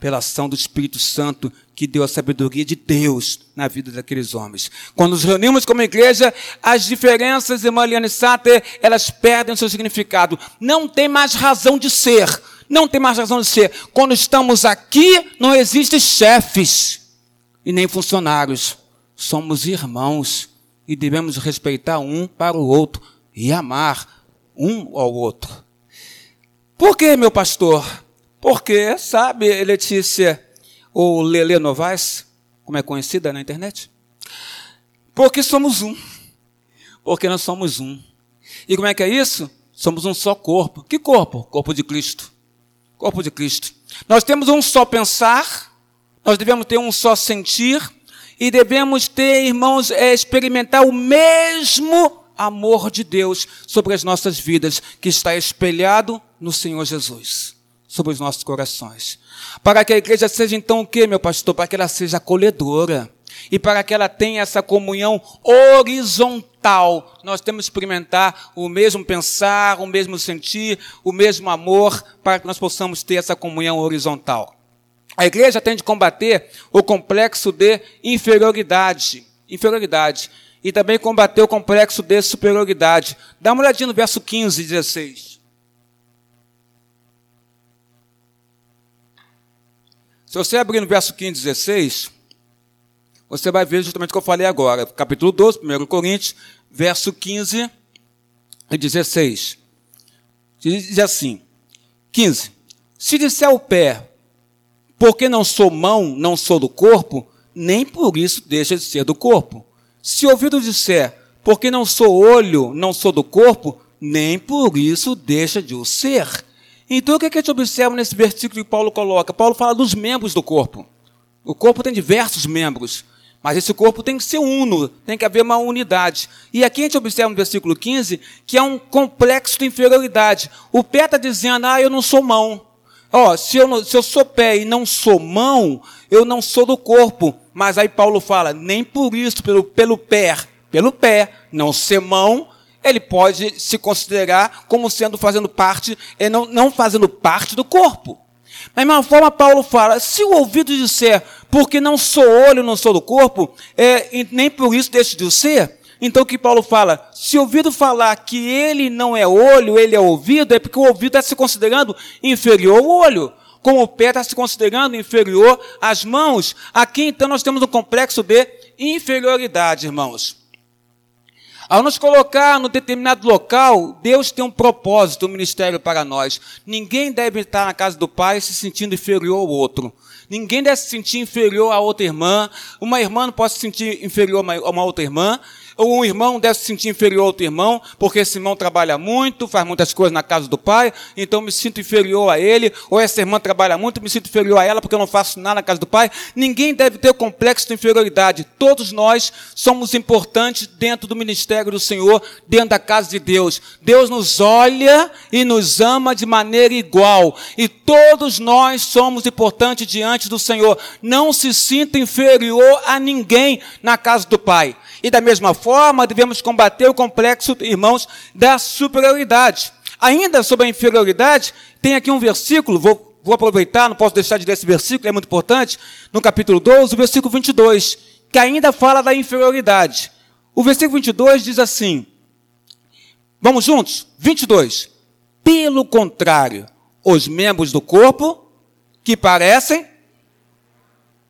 pela ação do Espírito Santo que deu a sabedoria de Deus na vida daqueles homens. Quando nos reunimos como igreja, as diferenças, irmã Liane Sater, elas perdem seu significado. Não tem mais razão de ser. Não tem mais razão de ser. Quando estamos aqui, não existem chefes e nem funcionários. Somos irmãos e devemos respeitar um para o outro e amar um ao outro. Por que, meu pastor? Porque, sabe, Letícia, ou Lele Novaes, como é conhecida na internet? Porque somos um. Porque nós somos um. E como é que é isso? Somos um só corpo. Que corpo? Corpo de Cristo. Corpo de Cristo. Nós temos um só pensar, nós devemos ter um só sentir, e devemos ter, irmãos, é, experimentar o mesmo amor de Deus sobre as nossas vidas, que está espelhado no Senhor Jesus sobre os nossos corações. Para que a igreja seja então o que, meu pastor? Para que ela seja acolhedora. E para que ela tenha essa comunhão horizontal, nós temos que experimentar o mesmo pensar, o mesmo sentir, o mesmo amor, para que nós possamos ter essa comunhão horizontal. A igreja tem de combater o complexo de inferioridade, inferioridade, e também combater o complexo de superioridade. Dá uma olhadinha no verso 15 e 16. Se você abrir no verso 15 e 16, você vai ver justamente o que eu falei agora. Capítulo 12, 1 Coríntios, verso 15 e 16. Diz assim: 15. Se disser o pé, porque não sou mão, não sou do corpo, nem por isso deixa de ser do corpo. Se o ouvido disser, porque não sou olho, não sou do corpo, nem por isso deixa de o ser. Então o que, é que a gente observa nesse versículo que Paulo coloca? Paulo fala dos membros do corpo. O corpo tem diversos membros, mas esse corpo tem que ser uno, tem que haver uma unidade. E aqui a gente observa no versículo 15 que é um complexo de inferioridade. O pé está dizendo, ah, eu não sou mão. Ó, oh, se, eu se eu sou pé e não sou mão, eu não sou do corpo. Mas aí Paulo fala, nem por isso, pelo, pelo pé, pelo pé, não ser mão, ele pode se considerar como sendo fazendo parte, e não, não fazendo parte do corpo. Da mesma forma, Paulo fala: se o ouvido disser, porque não sou olho, não sou do corpo, é, nem por isso deixo de ser. Então o que Paulo fala? Se ouvido falar que ele não é olho, ele é ouvido, é porque o ouvido está se considerando inferior ao olho. Como o pé está se considerando inferior às mãos. Aqui então nós temos um complexo de inferioridade, irmãos. Ao nos colocar no determinado local, Deus tem um propósito, um ministério para nós. Ninguém deve estar na casa do Pai se sentindo inferior ao outro. Ninguém deve se sentir inferior a outra irmã. Uma irmã não pode se sentir inferior a uma outra irmã ou um irmão deve se sentir inferior ao outro irmão, porque esse irmão trabalha muito, faz muitas coisas na casa do pai, então me sinto inferior a ele, ou essa irmã trabalha muito, me sinto inferior a ela, porque eu não faço nada na casa do pai. Ninguém deve ter o complexo de inferioridade. Todos nós somos importantes dentro do ministério do Senhor, dentro da casa de Deus. Deus nos olha e nos ama de maneira igual, e todos nós somos importantes diante do Senhor. Não se sinta inferior a ninguém na casa do pai. E da mesma forma, devemos combater o complexo, irmãos, da superioridade. Ainda sobre a inferioridade, tem aqui um versículo, vou, vou aproveitar, não posso deixar de ler esse versículo, é muito importante, no capítulo 12, o versículo 22, que ainda fala da inferioridade. O versículo 22 diz assim: Vamos juntos? 22. Pelo contrário, os membros do corpo que parecem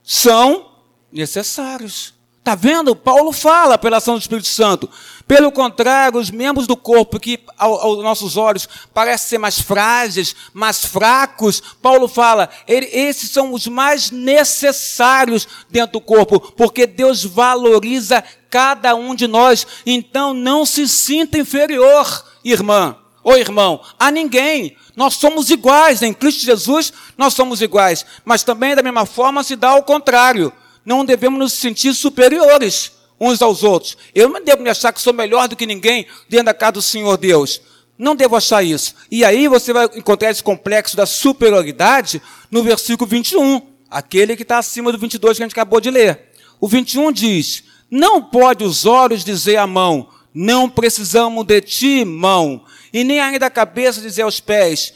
são necessários. Está vendo? Paulo fala pela ação do Espírito Santo. Pelo contrário, os membros do corpo que aos nossos olhos parecem ser mais frágeis, mais fracos, Paulo fala, esses são os mais necessários dentro do corpo, porque Deus valoriza cada um de nós. Então não se sinta inferior, irmã ou irmão, a ninguém. Nós somos iguais, em Cristo Jesus nós somos iguais. Mas também da mesma forma se dá ao contrário não devemos nos sentir superiores uns aos outros. Eu não devo me achar que sou melhor do que ninguém dentro da casa do Senhor Deus. Não devo achar isso. E aí você vai encontrar esse complexo da superioridade no versículo 21, aquele que está acima do 22 que a gente acabou de ler. O 21 diz: Não pode os olhos dizer à mão, não precisamos de ti, mão, e nem ainda a cabeça dizer aos pés,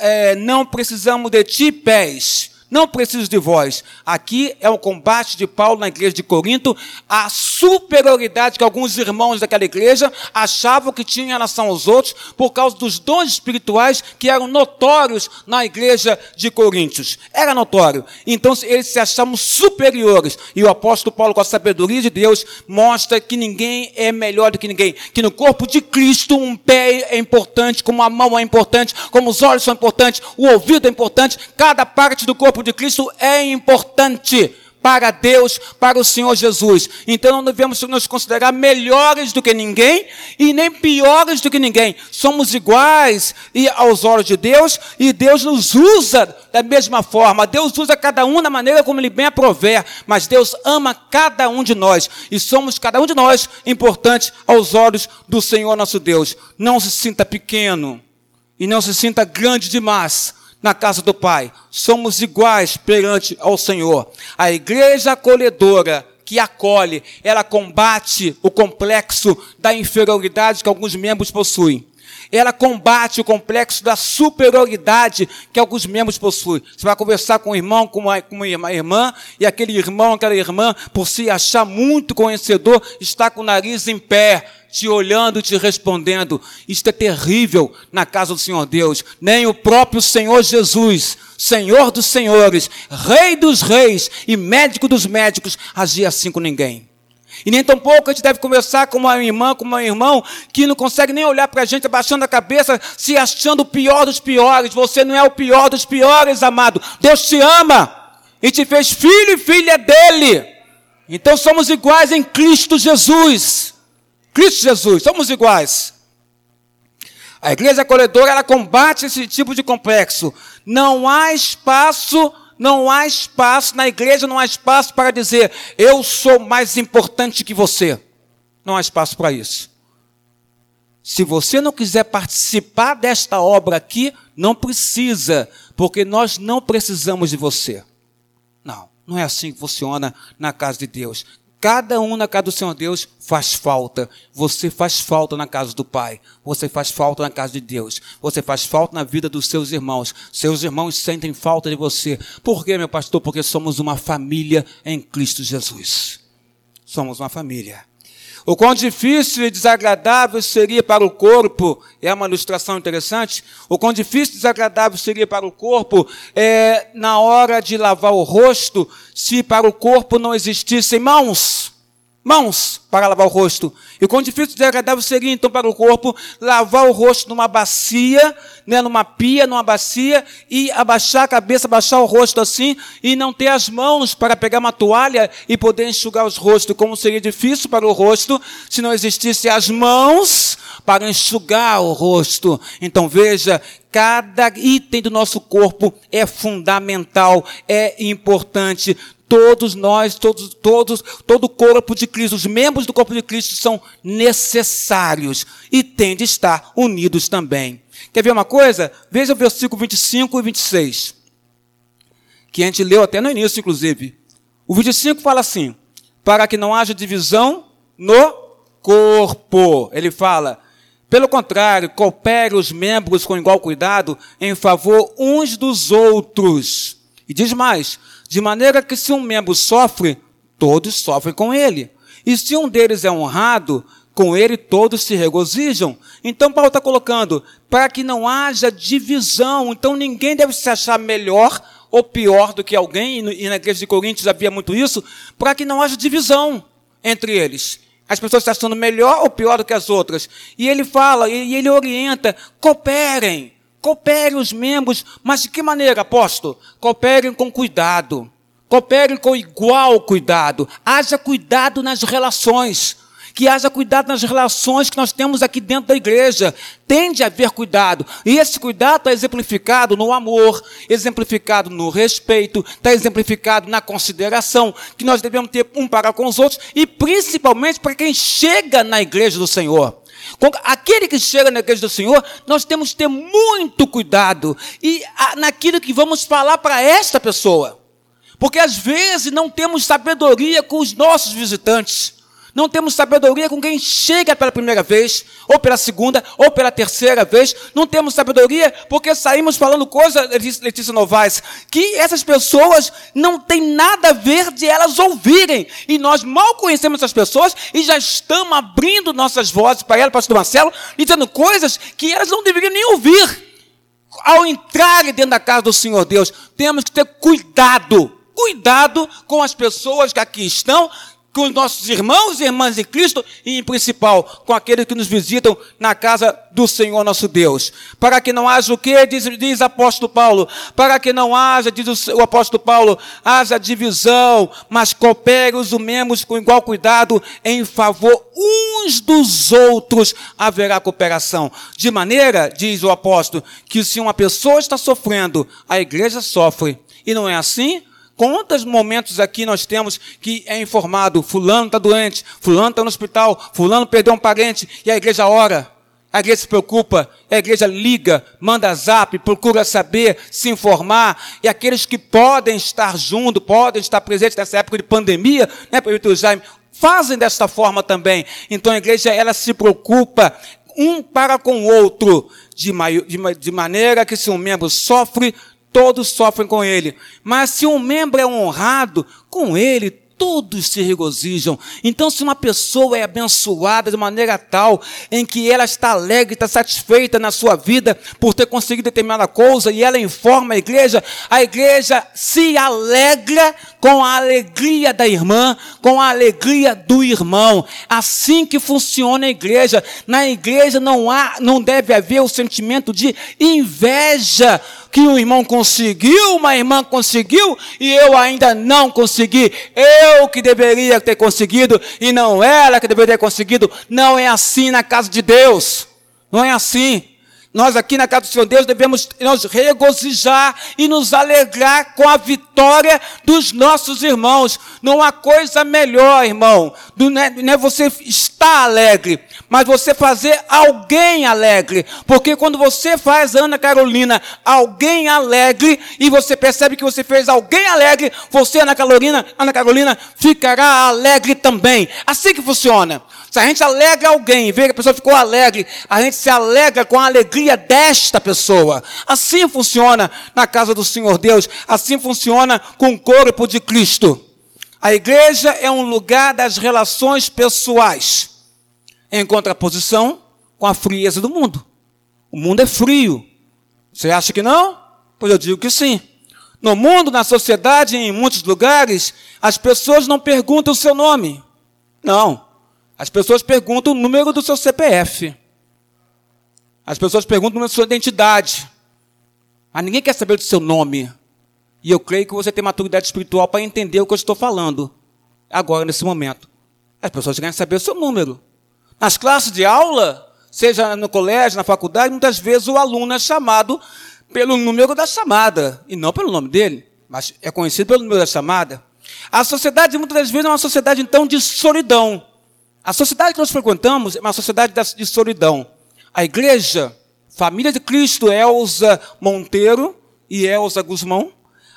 é, não precisamos de ti, pés. Não preciso de vós. Aqui é o combate de Paulo na igreja de Corinto, a superioridade que alguns irmãos daquela igreja achavam que tinham em relação aos outros, por causa dos dons espirituais que eram notórios na igreja de Coríntios. Era notório. Então eles se achavam superiores. E o apóstolo Paulo, com a sabedoria de Deus, mostra que ninguém é melhor do que ninguém. Que no corpo de Cristo um pé é importante, como a mão é importante, como os olhos são importantes, o ouvido é importante, cada parte do corpo de Cristo é importante para Deus, para o Senhor Jesus. Então não devemos nos considerar melhores do que ninguém e nem piores do que ninguém. Somos iguais e aos olhos de Deus e Deus nos usa da mesma forma. Deus usa cada um da maneira como Ele bem aprover, mas Deus ama cada um de nós e somos cada um de nós importantes aos olhos do Senhor nosso Deus. Não se sinta pequeno e não se sinta grande demais na casa do Pai. Somos iguais perante ao Senhor. A igreja acolhedora que acolhe, ela combate o complexo da inferioridade que alguns membros possuem. Ela combate o complexo da superioridade que alguns membros possuem. Você vai conversar com um irmão, com uma, com uma irmã, e aquele irmão, aquela irmã, por se achar muito conhecedor, está com o nariz em pé te olhando, te respondendo. Isto é terrível na casa do Senhor Deus. Nem o próprio Senhor Jesus, Senhor dos senhores, Rei dos reis e médico dos médicos, agia assim com ninguém. E nem tampouco a gente deve conversar com uma irmã, com um irmão, que não consegue nem olhar para a gente, abaixando a cabeça, se achando o pior dos piores. Você não é o pior dos piores, amado. Deus te ama e te fez filho e filha dele. Então somos iguais em Cristo Jesus. Cristo Jesus, somos iguais. A igreja acolhedora, ela combate esse tipo de complexo. Não há espaço, não há espaço, na igreja não há espaço para dizer, eu sou mais importante que você. Não há espaço para isso. Se você não quiser participar desta obra aqui, não precisa, porque nós não precisamos de você. Não, não é assim que funciona na casa de Deus. Cada um na casa do Senhor Deus faz falta. Você faz falta na casa do Pai. Você faz falta na casa de Deus. Você faz falta na vida dos seus irmãos. Seus irmãos sentem falta de você. Por quê, meu pastor? Porque somos uma família em Cristo Jesus. Somos uma família. O quão difícil e desagradável seria para o corpo, é uma ilustração interessante, o quão difícil e desagradável seria para o corpo é, na hora de lavar o rosto, se para o corpo não existissem mãos mãos para lavar o rosto. E quão difícil e desagradável seria então para o corpo lavar o rosto numa bacia, né, numa pia, numa bacia, e abaixar a cabeça, abaixar o rosto assim, e não ter as mãos para pegar uma toalha e poder enxugar os rostos. Como seria difícil para o rosto se não existissem as mãos para enxugar o rosto. Então veja, cada item do nosso corpo é fundamental, é importante todos nós, todos, todos, todo o corpo de Cristo, os membros do corpo de Cristo são necessários e têm de estar unidos também. Quer ver uma coisa? Veja o versículo 25 e 26, que a gente leu até no início, inclusive. O 25 fala assim: para que não haja divisão no corpo. Ele fala, pelo contrário, coopere os membros com igual cuidado em favor uns dos outros. E diz mais: de maneira que se um membro sofre, todos sofrem com ele. E se um deles é honrado, com ele todos se regozijam. Então Paulo está colocando, para que não haja divisão, então ninguém deve se achar melhor ou pior do que alguém, e na igreja de Coríntios havia muito isso, para que não haja divisão entre eles. As pessoas estão achando melhor ou pior do que as outras. E ele fala, e ele orienta, cooperem. Cooperem os membros, mas de que maneira, apóstolo? Cooperem com cuidado. Cooperem com igual cuidado. Haja cuidado nas relações. Que haja cuidado nas relações que nós temos aqui dentro da igreja. Tende a haver cuidado. E esse cuidado está exemplificado no amor, exemplificado no respeito, está exemplificado na consideração que nós devemos ter um para com os outros e principalmente para quem chega na igreja do Senhor. Aquele que chega na igreja do Senhor, nós temos que ter muito cuidado e naquilo que vamos falar para esta pessoa. Porque às vezes não temos sabedoria com os nossos visitantes. Não temos sabedoria com quem chega pela primeira vez, ou pela segunda, ou pela terceira vez. Não temos sabedoria porque saímos falando coisas, Letícia Novaes, que essas pessoas não têm nada a ver de elas ouvirem. E nós mal conhecemos essas pessoas e já estamos abrindo nossas vozes para elas, pastor Marcelo, dizendo coisas que elas não deveriam nem ouvir. Ao entrar dentro da casa do Senhor Deus, temos que ter cuidado cuidado com as pessoas que aqui estão, com os nossos irmãos e irmãs em Cristo e, em principal, com aqueles que nos visitam na casa do Senhor nosso Deus. Para que não haja o que? Diz, diz o apóstolo Paulo. Para que não haja, diz o, o apóstolo Paulo, haja divisão, mas coopere os membros com igual cuidado em favor uns dos outros haverá cooperação. De maneira, diz o apóstolo, que se uma pessoa está sofrendo, a igreja sofre. E não é assim? Quantos momentos aqui nós temos que é informado, fulano está doente, fulano está no hospital, fulano perdeu um parente, e a igreja ora, a igreja se preocupa, a igreja liga, manda zap, procura saber, se informar, e aqueles que podem estar junto, podem estar presentes nessa época de pandemia, né, Prefeito Jaime, fazem desta forma também. Então a igreja, ela se preocupa um para com o outro, de, de, de maneira que se um membro sofre, todos sofrem com ele. Mas se um membro é honrado, com ele todos se regozijam. Então, se uma pessoa é abençoada de maneira tal em que ela está alegre, está satisfeita na sua vida por ter conseguido determinada coisa e ela informa a igreja, a igreja se alegra com a alegria da irmã, com a alegria do irmão. Assim que funciona a igreja. Na igreja não há, não deve haver o sentimento de inveja que um irmão conseguiu, uma irmã conseguiu e eu ainda não consegui. Eu que deveria ter conseguido e não ela que deveria ter conseguido. Não é assim na casa de Deus. Não é assim. Nós aqui na casa do Senhor Deus devemos nos regozijar e nos alegrar com a vitória dos nossos irmãos. Não há coisa melhor, irmão, do, não, é, não é você estar alegre, mas você fazer alguém alegre. Porque quando você faz, Ana Carolina, alguém alegre, e você percebe que você fez alguém alegre, você, Ana Carolina, Ana Carolina, ficará alegre também. Assim que funciona. Se a gente alegra alguém vê que a pessoa ficou alegre, a gente se alegra com a alegria desta pessoa. Assim funciona na casa do Senhor Deus, assim funciona com o corpo de Cristo. A igreja é um lugar das relações pessoais, em contraposição com a frieza do mundo. O mundo é frio. Você acha que não? Pois eu digo que sim. No mundo, na sociedade, em muitos lugares, as pessoas não perguntam o seu nome. Não. As pessoas perguntam o número do seu CPF. As pessoas perguntam da sua identidade. Mas ninguém quer saber do seu nome. E eu creio que você tem maturidade espiritual para entender o que eu estou falando. Agora, nesse momento. As pessoas querem saber o seu número. Nas classes de aula, seja no colégio, na faculdade, muitas vezes o aluno é chamado pelo número da chamada. E não pelo nome dele. Mas é conhecido pelo número da chamada. A sociedade, muitas das vezes, é uma sociedade, então, de solidão. A sociedade que nós frequentamos é uma sociedade de solidão. A igreja, família de Cristo, Elza Monteiro e Elza Guzmão.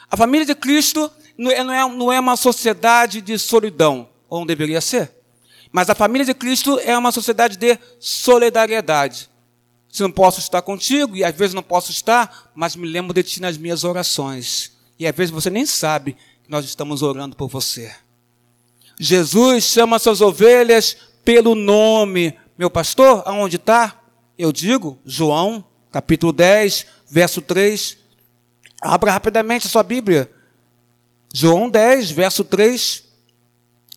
A família de Cristo não é, não é uma sociedade de solidão, ou não deveria ser. Mas a família de Cristo é uma sociedade de solidariedade. Se não posso estar contigo, e às vezes não posso estar, mas me lembro de ti nas minhas orações. E às vezes você nem sabe que nós estamos orando por você. Jesus chama suas ovelhas pelo nome. Meu pastor, aonde está? Eu digo, João, capítulo 10, verso 3. Abra rapidamente a sua Bíblia. João 10, verso 3.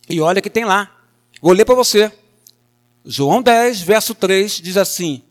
E olha que tem lá. Vou ler para você. João 10, verso 3 diz assim: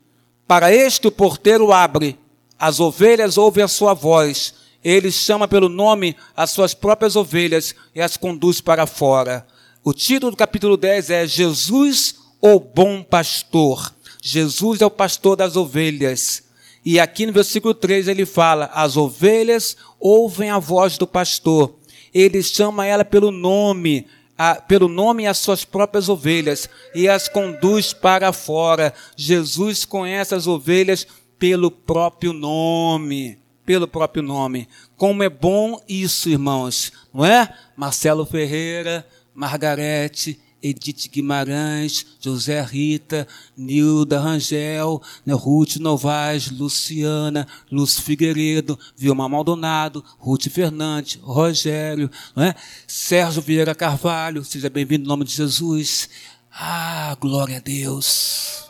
Para este o porteiro abre, as ovelhas ouvem a sua voz. Ele chama pelo nome as suas próprias ovelhas e as conduz para fora. O título do capítulo 10 é Jesus, o bom pastor. Jesus é o pastor das ovelhas. E aqui no versículo 3 ele fala: As ovelhas ouvem a voz do pastor. Ele chama ela pelo nome, a, pelo nome as suas próprias ovelhas e as conduz para fora. Jesus conhece as ovelhas pelo próprio nome. Pelo próprio nome. Como é bom isso, irmãos, não é? Marcelo Ferreira, Margarete, Edith Guimarães, José Rita, Nilda Rangel, né, Ruth Novaes, Luciana, Lúcio Figueiredo, Vilma Maldonado, Ruth Fernandes, Rogério, é? Sérgio Vieira Carvalho, seja bem-vindo em nome de Jesus. Ah, glória a Deus.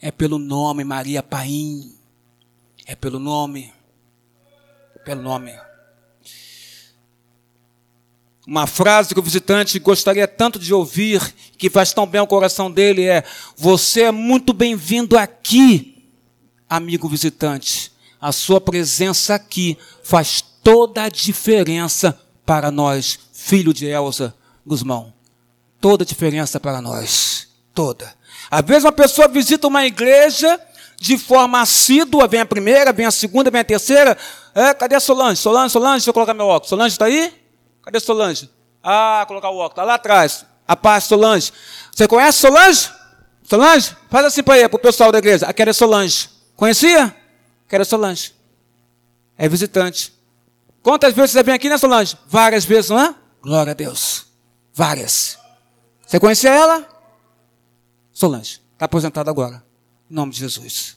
É pelo nome Maria Paim. É pelo nome. Pelo nome. Uma frase que o visitante gostaria tanto de ouvir, que faz tão bem ao coração dele, é: Você é muito bem-vindo aqui, amigo visitante. A sua presença aqui faz toda a diferença para nós, filho de Elza Guzmão. Toda a diferença para nós. Toda. Às vezes uma pessoa visita uma igreja de forma assídua, vem a primeira, vem a segunda, vem a terceira. É, cadê a Solange? Solange, Solange, deixa eu colocar meu óculos. Solange está aí? Cadê Solange? Ah, colocar o óculos. Está lá atrás. A paz, Solange. Você conhece Solange? Solange? Faz assim para o pessoal da igreja. Aquela é Solange. Conhecia? Aquela é Solange. É visitante. Quantas vezes você vem aqui, né, Solange? Várias vezes, não é? Glória a Deus. Várias. Você conhecia ela? Solange. Está aposentada agora. Em nome de Jesus.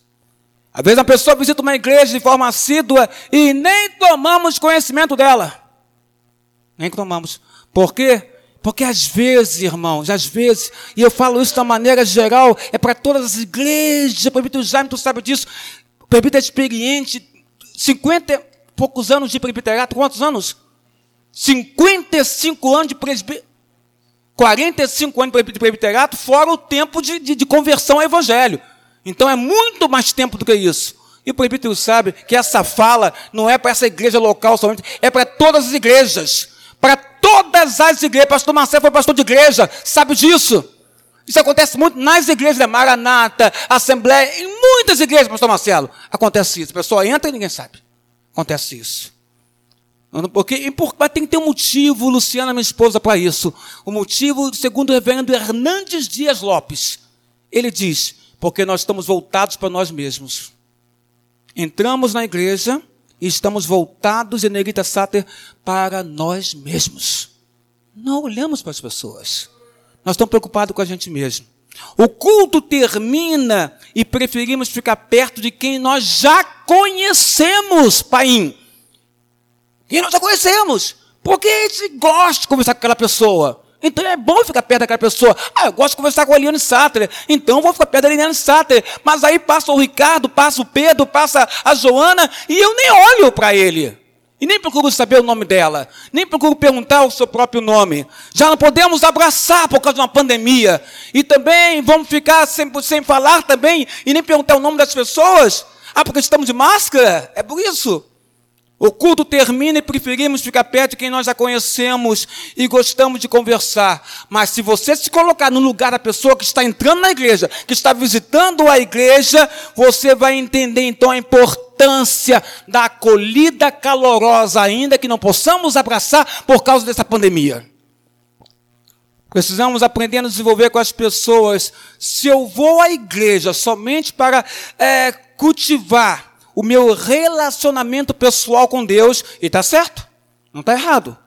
Às vezes a pessoa visita uma igreja de forma assídua e nem tomamos conhecimento dela. Nem tomamos. Por quê? Porque às vezes, irmãos, às vezes, e eu falo isso uma maneira geral, é para todas as igrejas, o Jaime, tu sabe disso, o é experiente, 50 e poucos anos de presbiterato, quantos anos? 55 anos de presbítero, 45 anos de presbiterato, fora o tempo de, de, de conversão ao evangelho. Então é muito mais tempo do que isso. E o presbítero sabe que essa fala não é para essa igreja local somente, é para todas as igrejas para todas as igrejas. Pastor Marcelo foi pastor de igreja, sabe disso? Isso acontece muito nas igrejas da Maranata, Assembleia, em muitas igrejas, pastor Marcelo. Acontece isso. A pessoa entra e ninguém sabe. Acontece isso. Porque, mas tem que ter um motivo, Luciana, minha esposa, para isso. O motivo, segundo o reverendo Hernandes Dias Lopes, ele diz: porque nós estamos voltados para nós mesmos. Entramos na igreja estamos voltados, em Negrita Sáter, para nós mesmos. Não olhamos para as pessoas. Nós estamos preocupados com a gente mesmo. O culto termina e preferimos ficar perto de quem nós já conhecemos, Pai. Quem nós já conhecemos. Porque a gente gosta de conversar com aquela pessoa. Então é bom ficar perto daquela pessoa. Ah, eu gosto de conversar com a Eliane Sattler. Então vou ficar perto da Eliane Sattler. Mas aí passa o Ricardo, passa o Pedro, passa a Joana e eu nem olho para ele. E nem procuro saber o nome dela, nem procuro perguntar o seu próprio nome. Já não podemos abraçar por causa de uma pandemia. E também vamos ficar sem, sem falar também e nem perguntar o nome das pessoas. Ah, porque estamos de máscara? É por isso. O culto termina e preferimos ficar perto de quem nós já conhecemos e gostamos de conversar. Mas se você se colocar no lugar da pessoa que está entrando na igreja, que está visitando a igreja, você vai entender então a importância da acolhida calorosa, ainda que não possamos abraçar por causa dessa pandemia. Precisamos aprender a nos desenvolver com as pessoas. Se eu vou à igreja somente para é, cultivar o meu relacionamento pessoal com Deus, e está certo, não está errado.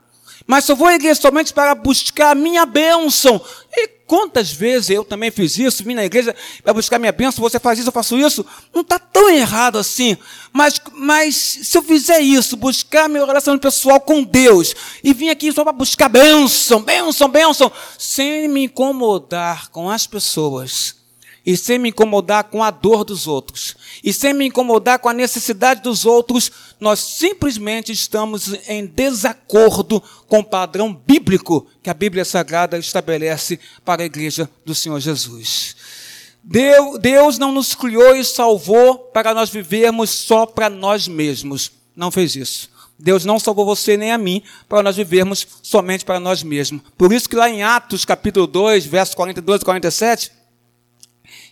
Mas se eu vou à igreja somente para buscar a minha bênção, e quantas vezes eu também fiz isso, vim na igreja para buscar minha bênção, você faz isso, eu faço isso, não está tão errado assim. Mas, mas se eu fizer isso, buscar meu relacionamento pessoal com Deus, e vim aqui só para buscar bênção, bênção, bênção, sem me incomodar com as pessoas, e sem me incomodar com a dor dos outros, e sem me incomodar com a necessidade dos outros, nós simplesmente estamos em desacordo com o padrão bíblico que a Bíblia Sagrada estabelece para a igreja do Senhor Jesus. Deus não nos criou e salvou para nós vivermos só para nós mesmos. Não fez isso. Deus não salvou você nem a mim para nós vivermos somente para nós mesmos. Por isso que lá em Atos capítulo 2, versos 42 e 47,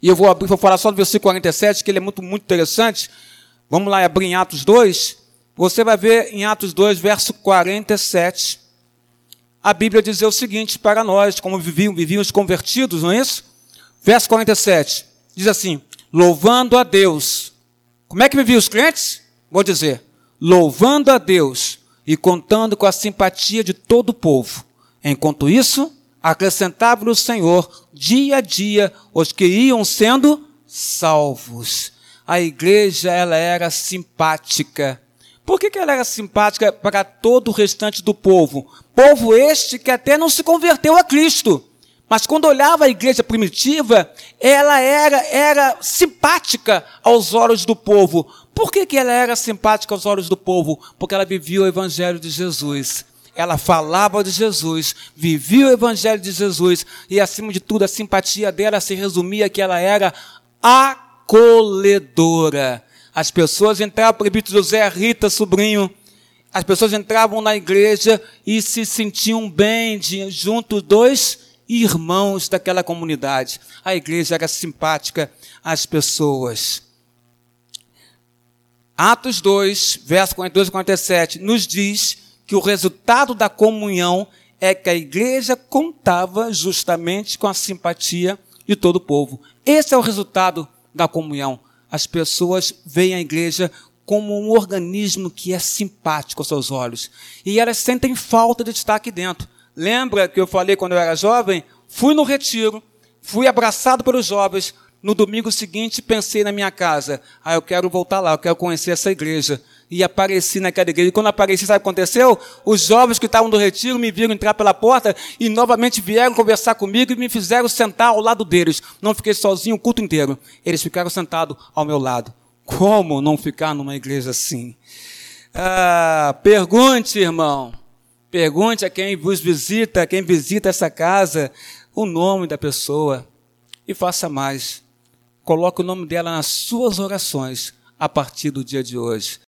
e eu vou abrir, vou falar só do versículo 47, que ele é muito, muito interessante. Vamos lá abrir em Atos 2. Você vai ver em Atos 2, verso 47. A Bíblia diz o seguinte para nós, como viviam, viviam os convertidos, não é isso? Verso 47. Diz assim: louvando a Deus. Como é que viviam os crentes? Vou dizer: louvando a Deus e contando com a simpatia de todo o povo. Enquanto isso, acrescentava o Senhor dia a dia os que iam sendo salvos. A igreja ela era simpática. Por que, que ela era simpática para todo o restante do povo? Povo este que até não se converteu a Cristo. Mas quando olhava a igreja primitiva, ela era, era simpática aos olhos do povo. Por que, que ela era simpática aos olhos do povo? Porque ela vivia o evangelho de Jesus ela falava de Jesus, vivia o evangelho de Jesus e, acima de tudo, a simpatia dela se resumia que ela era acolhedora. As pessoas entravam, presbítero José, Rita, sobrinho, as pessoas entravam na igreja e se sentiam bem de, junto dos irmãos daquela comunidade. A igreja era simpática às pessoas. Atos 2, verso 42 e 47, nos diz que o resultado da comunhão é que a igreja contava justamente com a simpatia de todo o povo. Esse é o resultado da comunhão. As pessoas veem a igreja como um organismo que é simpático aos seus olhos. E elas sentem falta de estar aqui dentro. Lembra que eu falei quando eu era jovem? Fui no retiro, fui abraçado pelos jovens. No domingo seguinte, pensei na minha casa. Ah, eu quero voltar lá, eu quero conhecer essa igreja e apareci naquela igreja. E quando apareci, sabe o que aconteceu? Os jovens que estavam do retiro me viram entrar pela porta e novamente vieram conversar comigo e me fizeram sentar ao lado deles. Não fiquei sozinho o culto inteiro. Eles ficaram sentados ao meu lado. Como não ficar numa igreja assim? Ah, pergunte, irmão. Pergunte a quem vos visita, quem visita essa casa, o nome da pessoa. E faça mais. Coloque o nome dela nas suas orações a partir do dia de hoje.